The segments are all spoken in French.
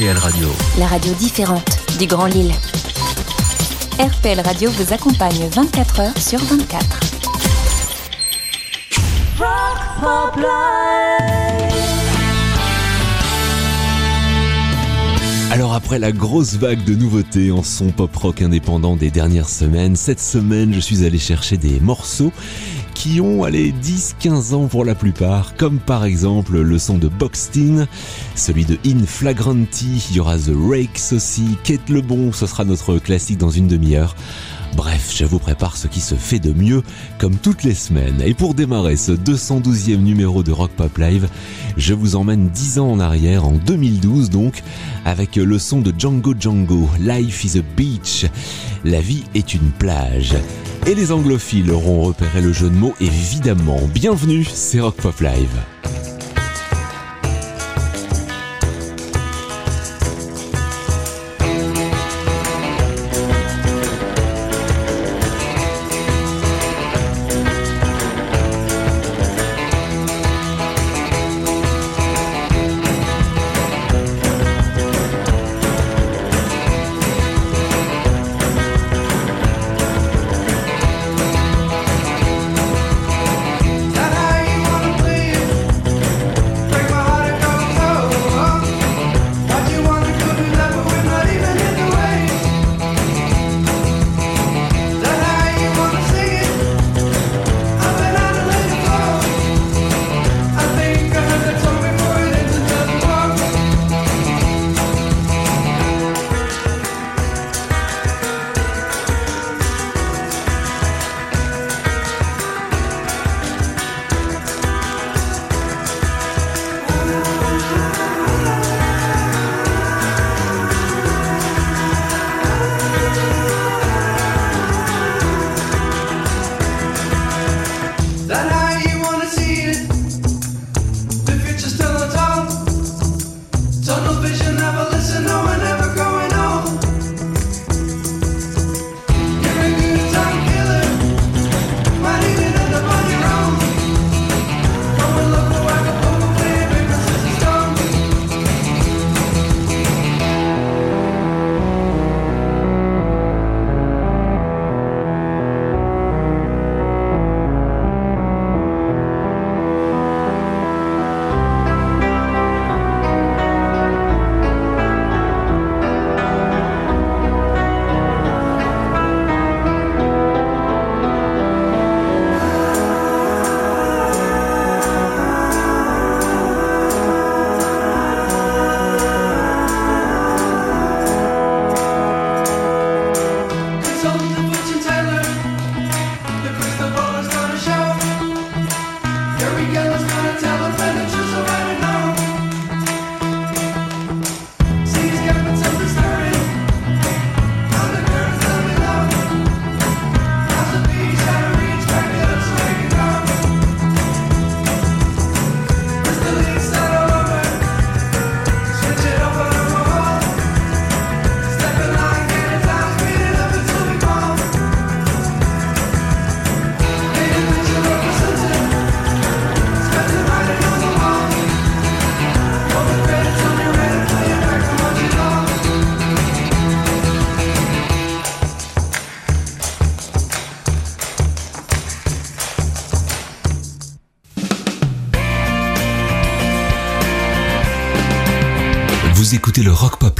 RPL Radio. La radio différente du Grand Lille. RPL Radio vous accompagne 24 heures sur 24. Alors après la grosse vague de nouveautés en son pop rock indépendant des dernières semaines, cette semaine je suis allé chercher des morceaux qui ont allé 10-15 ans pour la plupart, comme par exemple le son de Boxtin, celui de In Flagranti, il y aura The Rakes aussi, Kate Lebon, ce sera notre classique dans une demi-heure. Bref, je vous prépare ce qui se fait de mieux, comme toutes les semaines. Et pour démarrer ce 212e numéro de Rock Pop Live, je vous emmène 10 ans en arrière, en 2012 donc, avec le son de Django Django, Life is a Beach. La vie est une plage. Et les anglophiles auront repéré le jeu de mots, évidemment. Bienvenue, c'est Rock Pop Live. Écoutez le Rock Pop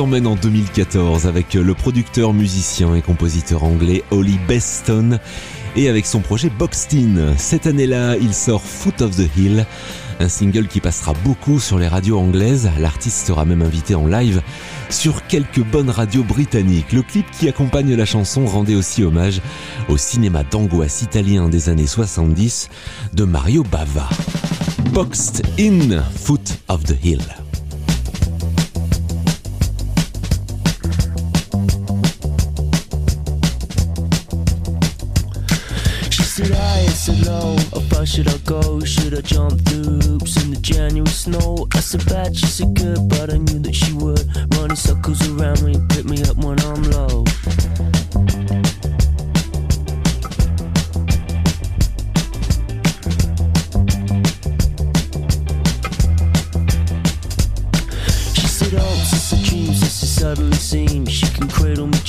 Je vous emmène en 2014 avec le producteur, musicien et compositeur anglais Holly Beston et avec son projet Boxtin. Cette année-là, il sort Foot of the Hill, un single qui passera beaucoup sur les radios anglaises. L'artiste sera même invité en live sur quelques bonnes radios britanniques. Le clip qui accompagne la chanson rendait aussi hommage au cinéma d'angoisse italien des années 70 de Mario Bava. Boxed in Foot of the Hill. Sit low. far should I go? Should I jump through hoops in the January snow? I said bad, she said good, but I knew that she would. Running circles around me, pick me up when I'm low.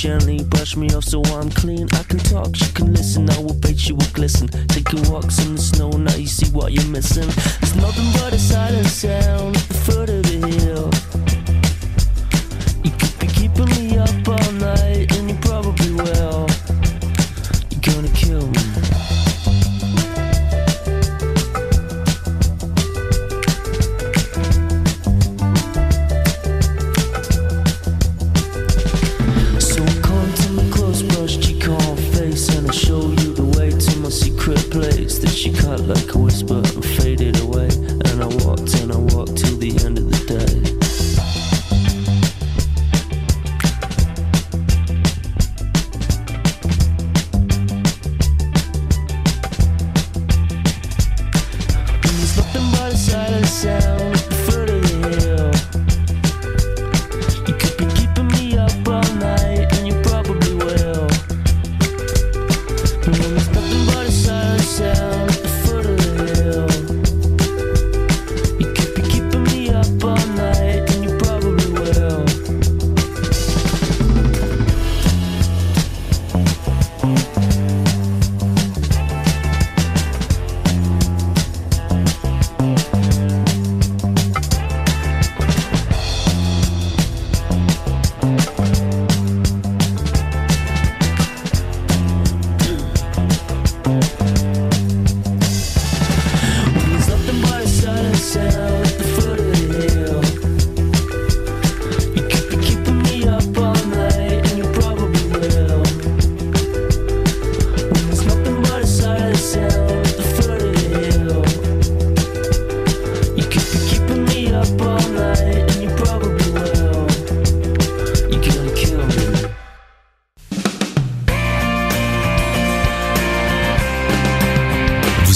Gently, brush me off so I'm clean. I can talk, she can listen, I will bet she will glisten. Taking walks in the snow, now you see what you're missing. There's nothing but a silent sound at the foot of the hill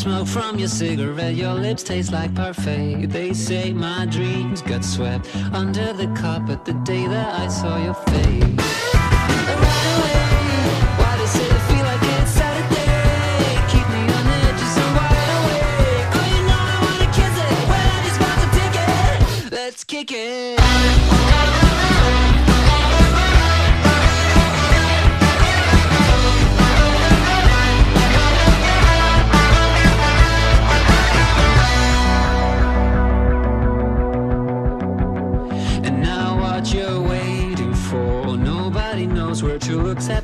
Smoke from your cigarette. Your lips taste like parfait. They say my dreams got swept under the carpet the day that I saw your face. Away, why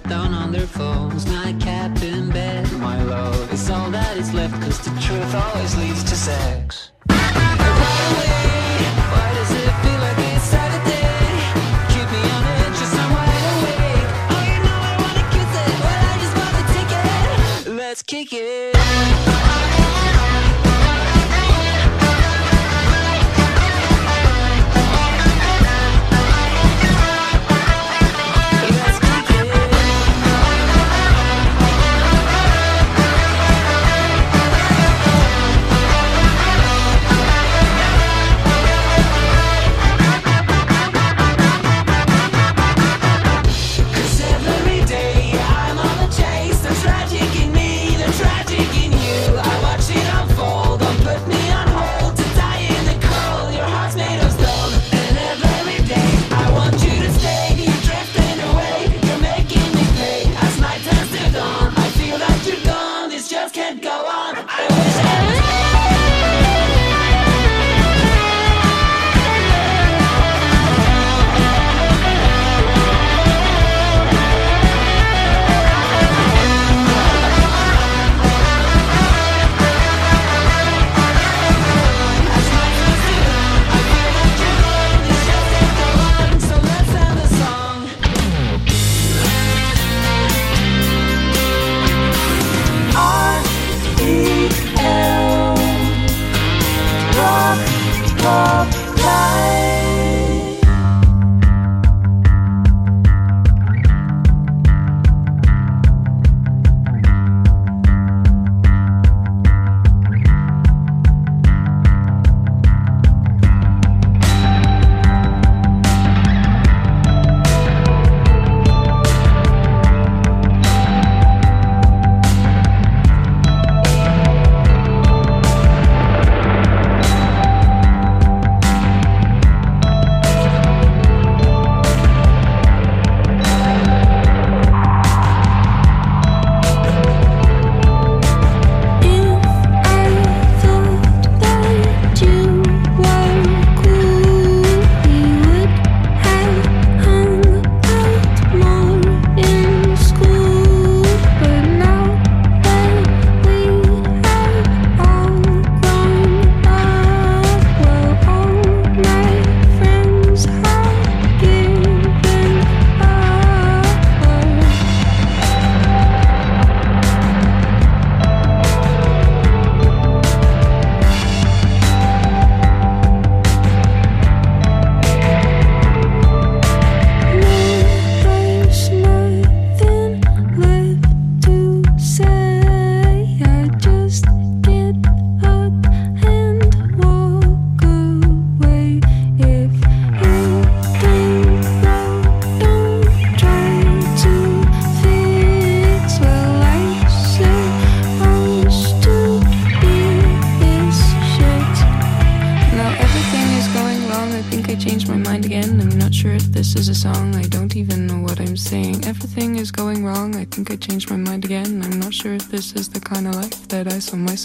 down on their phones. Nightcap in bed. My love. Is all that is left Cause the truth always leads to sex. Right away, why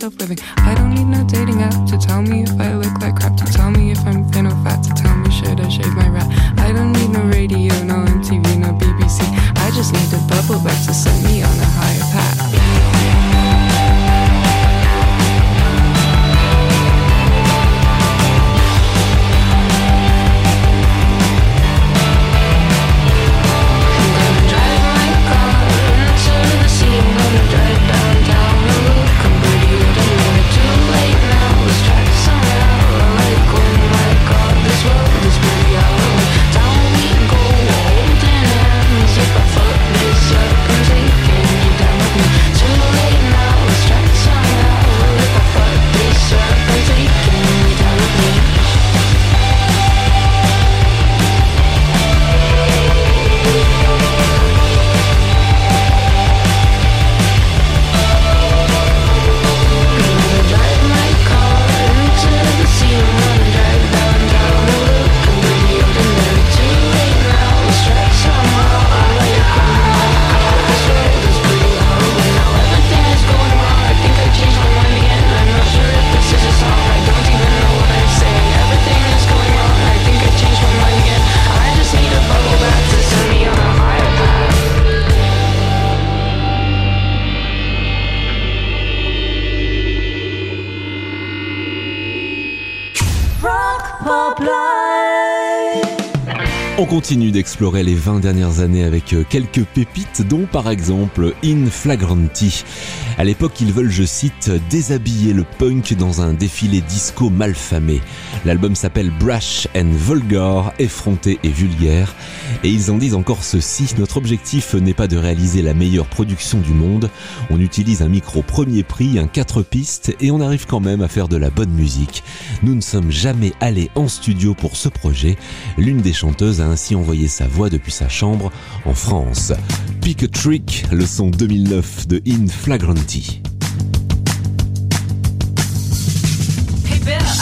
I continue d'explorer les 20 dernières années avec euh, quelques pépites, dont par exemple In Flagranti. À l'époque, ils veulent, je cite, déshabiller le punk dans un défilé disco malfamé. L'album s'appelle Brash and Vulgar, effronté et vulgaire. Et ils en disent encore ceci, notre objectif n'est pas de réaliser la meilleure production du monde. On utilise un micro premier prix, un 4 pistes, et on arrive quand même à faire de la bonne musique. Nous ne sommes jamais allés en studio pour ce projet. L'une des chanteuses a ainsi envoyé sa voix depuis sa chambre en France. Pick a Trick, le son 2009 de In Flagranti. Hey Bill,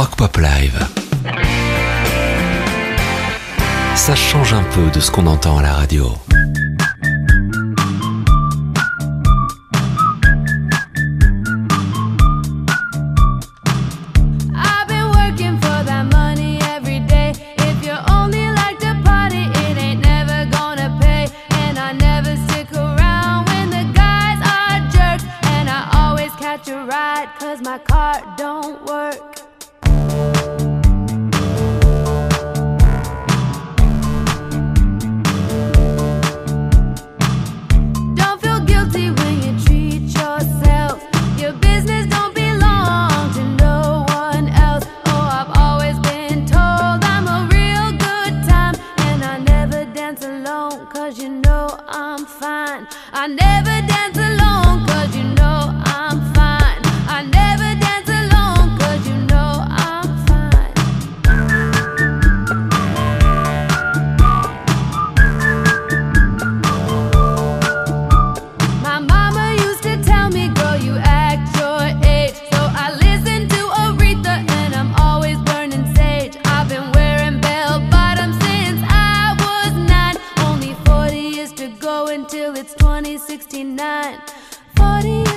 Rock Pop Live. Ça change un peu de ce qu'on entend à la radio. years to go until it's 2069. 40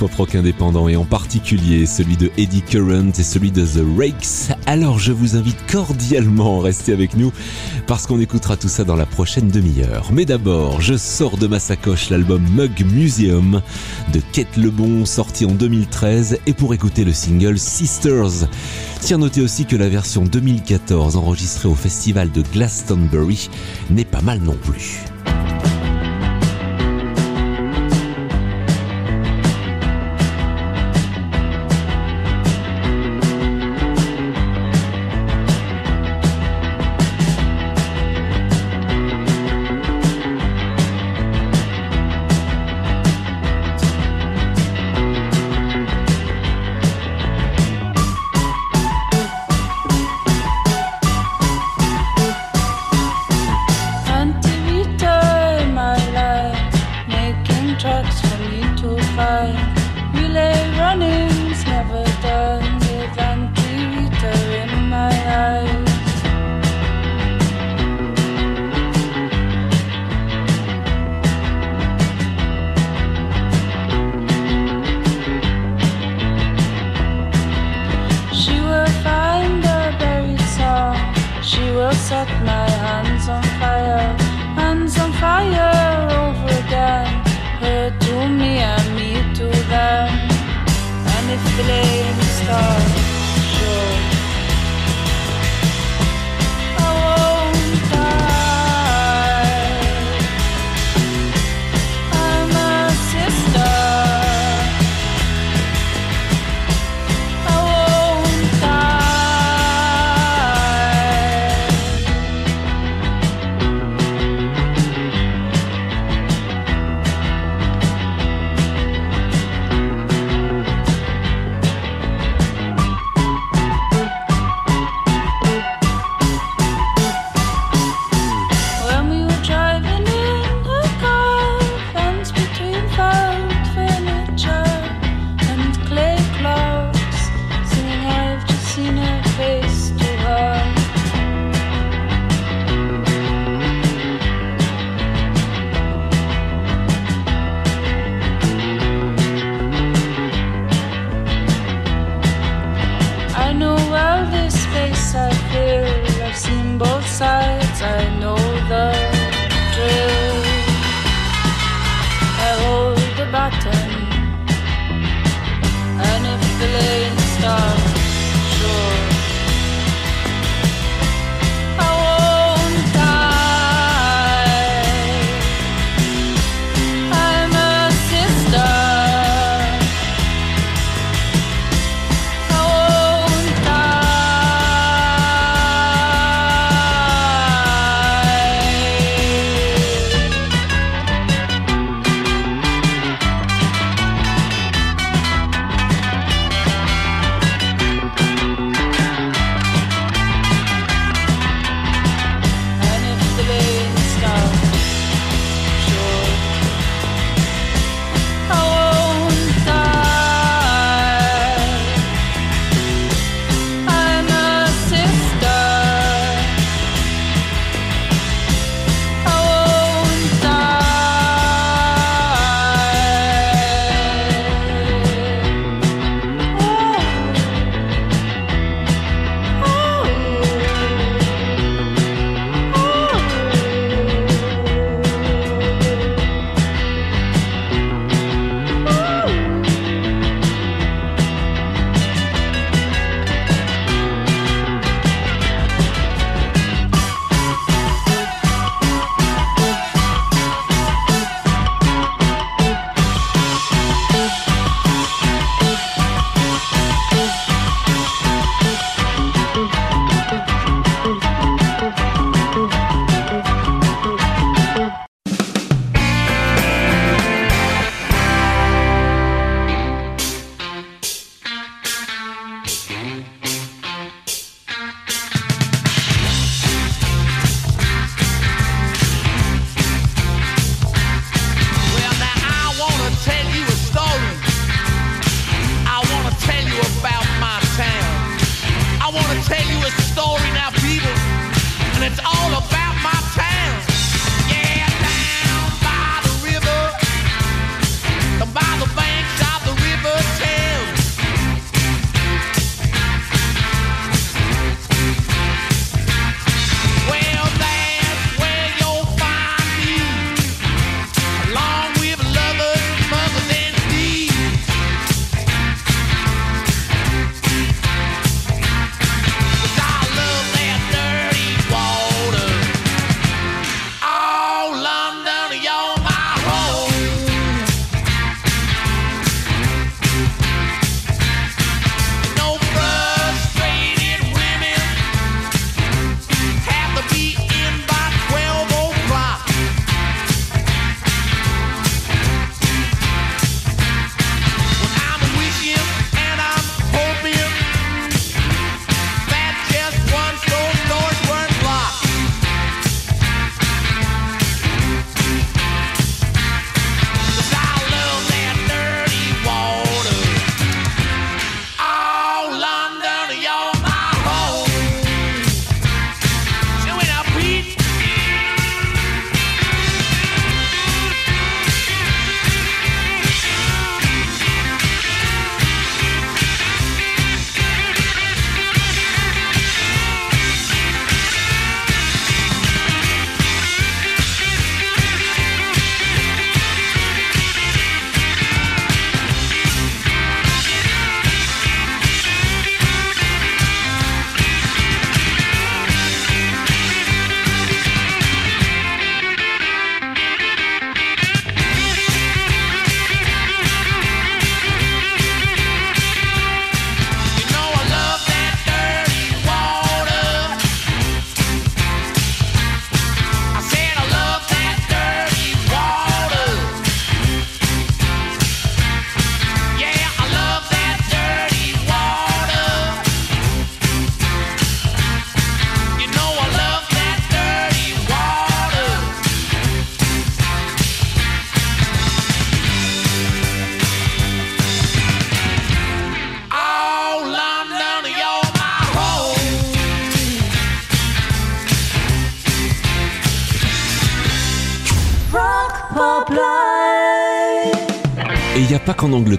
pop rock indépendant et en particulier celui de Eddie Current et celui de The Rakes. Alors je vous invite cordialement à rester avec nous parce qu'on écoutera tout ça dans la prochaine demi-heure. Mais d'abord, je sors de ma sacoche l'album Mug Museum de Kate Lebon sorti en 2013 et pour écouter le single Sisters. Tiens, notez aussi que la version 2014 enregistrée au festival de Glastonbury n'est pas mal non plus.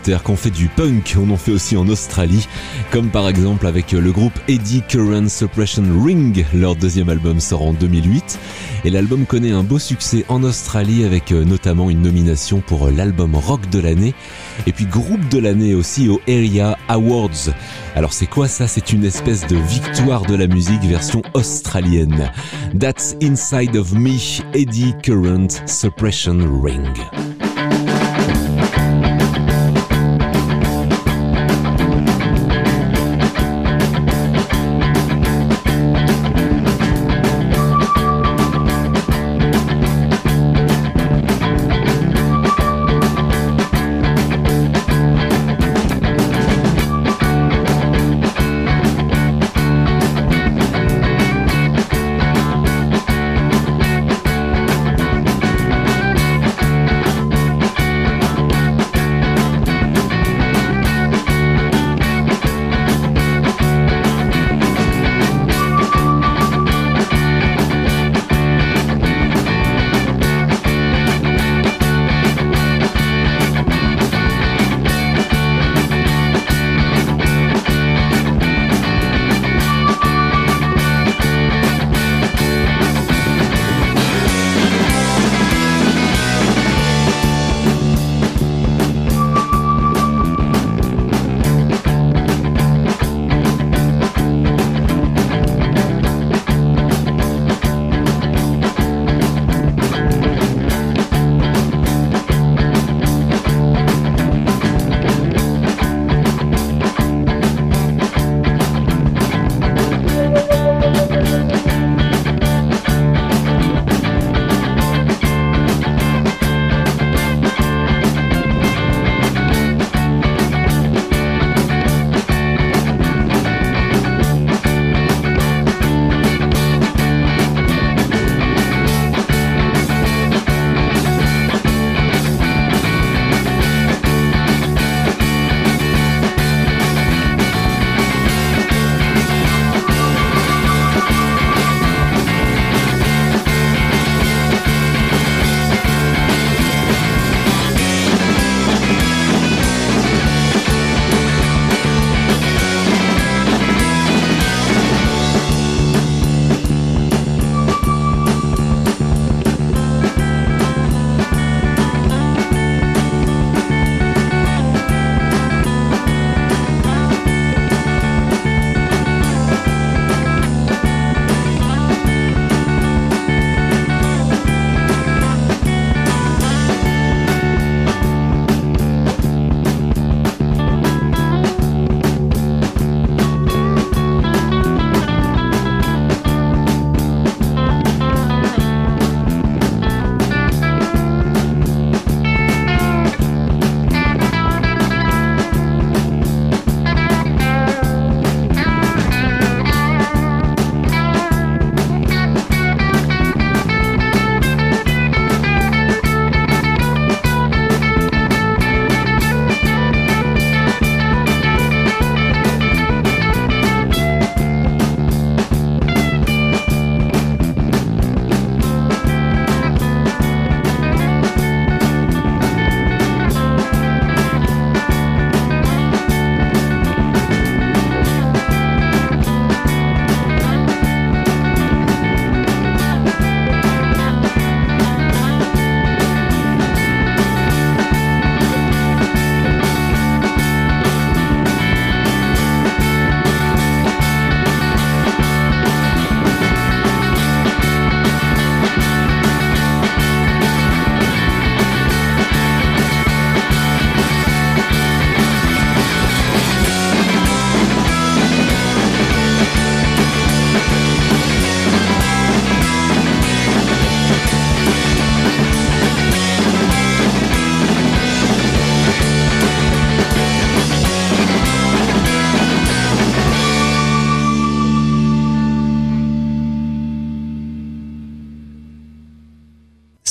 Angleterre qu'on fait du punk, on en fait aussi en Australie, comme par exemple avec le groupe Eddie Current Suppression Ring. Leur deuxième album sort en 2008 et l'album connaît un beau succès en Australie avec euh, notamment une nomination pour euh, l'album rock de l'année et puis groupe de l'année aussi au Area Awards. Alors c'est quoi ça? C'est une espèce de victoire de la musique version australienne. That's Inside of Me, Eddie Current Suppression Ring. –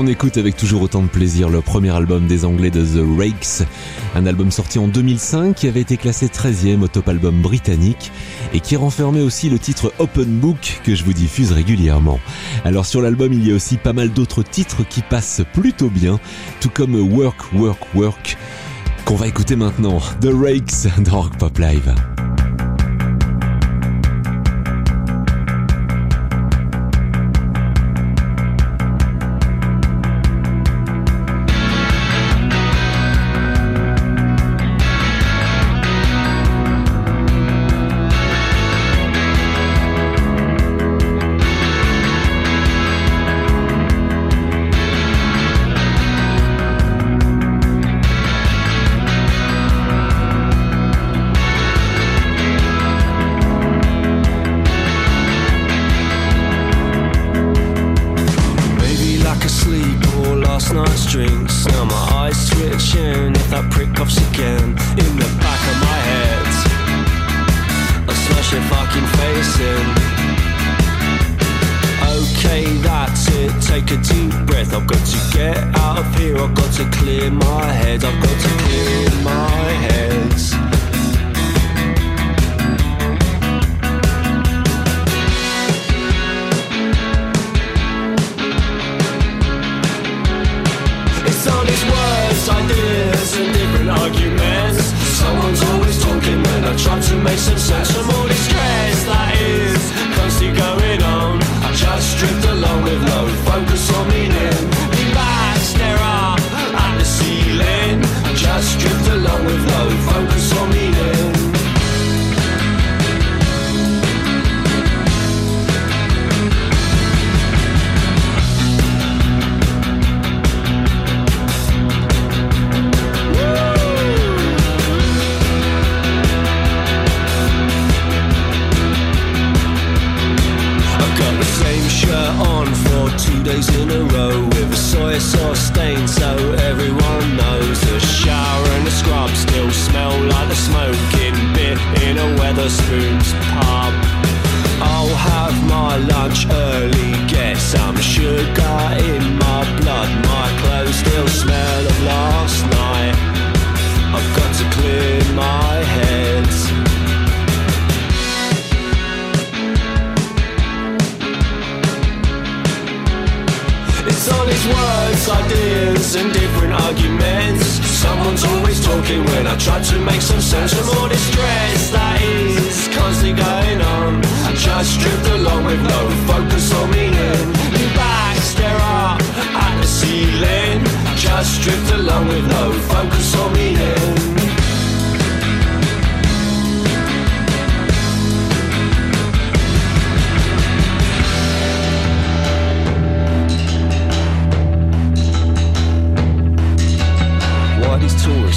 on écoute avec toujours autant de plaisir le premier album des Anglais de The Rakes, un album sorti en 2005 qui avait été classé 13e au top album britannique et qui renfermait aussi le titre Open Book que je vous diffuse régulièrement. Alors sur l'album il y a aussi pas mal d'autres titres qui passent plutôt bien, tout comme Work Work Work qu'on va écouter maintenant, The Rakes dans Rock Pop Live.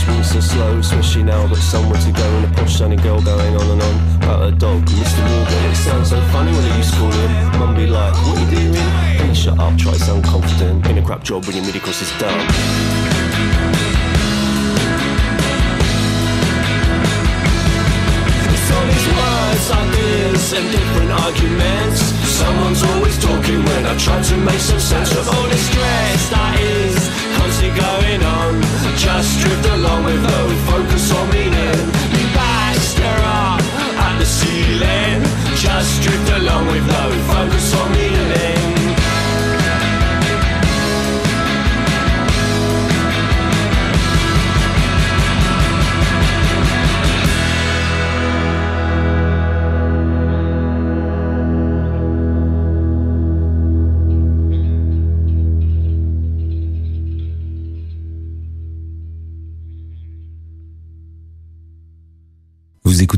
Move so slow, swishy now got somewhere to go and a posh sunny girl going on and on about a dog, Mr. Morgan. It sounds so funny when I used to call him. Mum be like, what you doing? Hey, shut up, try to sound confident. In a crap job when your mid across is words, ideas, and different arguments. Someone's always talking when I try to make some sense of all the stress that is constantly going on. Just drift along with no focus or meaning. Lean back, stare up at the ceiling. Just drift along with no focus or meaning.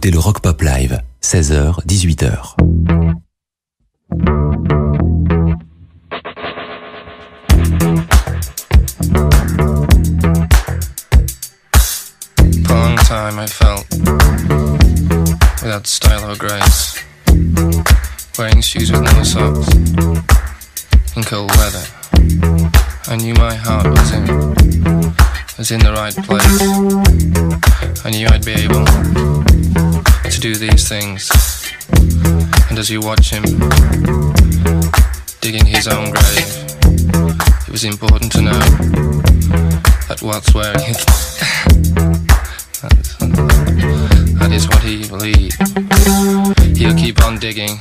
Écoutez le Rock Pop Live, 16h, 18h. For a long time I felt without style or grace, wearing shoes with no socks in cold weather. I knew my heart was in was in the right place. I knew I'd be able to do these things. And as you watch him digging his own grave, it was important to know that what's wearing it. That is what he believed. He'll keep on digging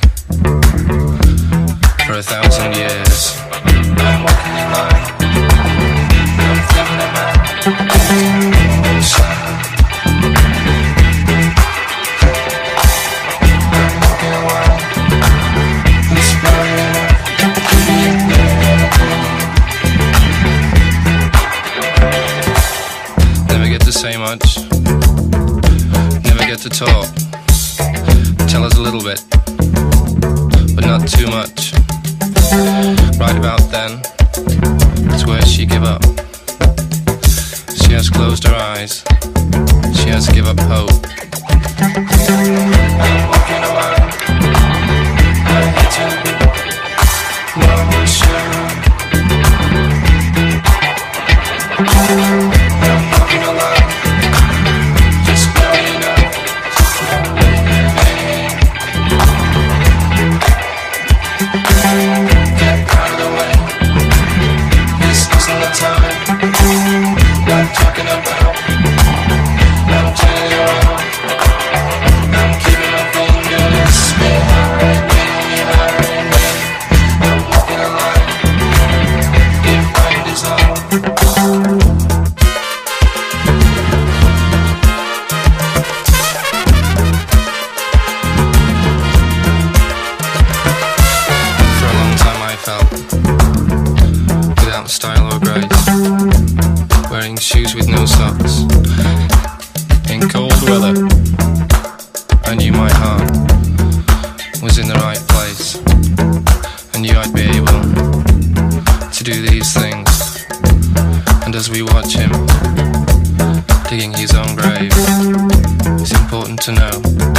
own grave, it's important to know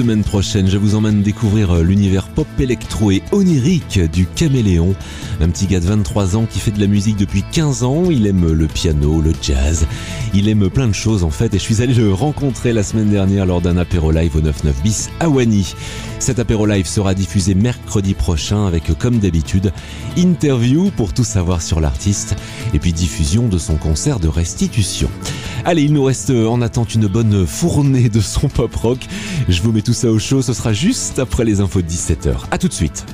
semaine prochaine, je vous emmène découvrir euh, l'univers pop électro et onirique du caméléon. Un petit gars de 23 ans qui fait de la musique depuis 15 ans. Il aime le piano, le jazz. Il aime plein de choses en fait. Et je suis allé le rencontrer la semaine dernière lors d'un apéro live au 99 bis à Wany. Cet apéro live sera diffusé mercredi prochain avec, comme d'habitude, interview pour tout savoir sur l'artiste et puis diffusion de son concert de restitution. Allez, il nous reste euh, en attente une bonne fournée de son pop rock. Je vous mets tout ça au chaud, ce sera juste après les infos de 17h. À tout de suite.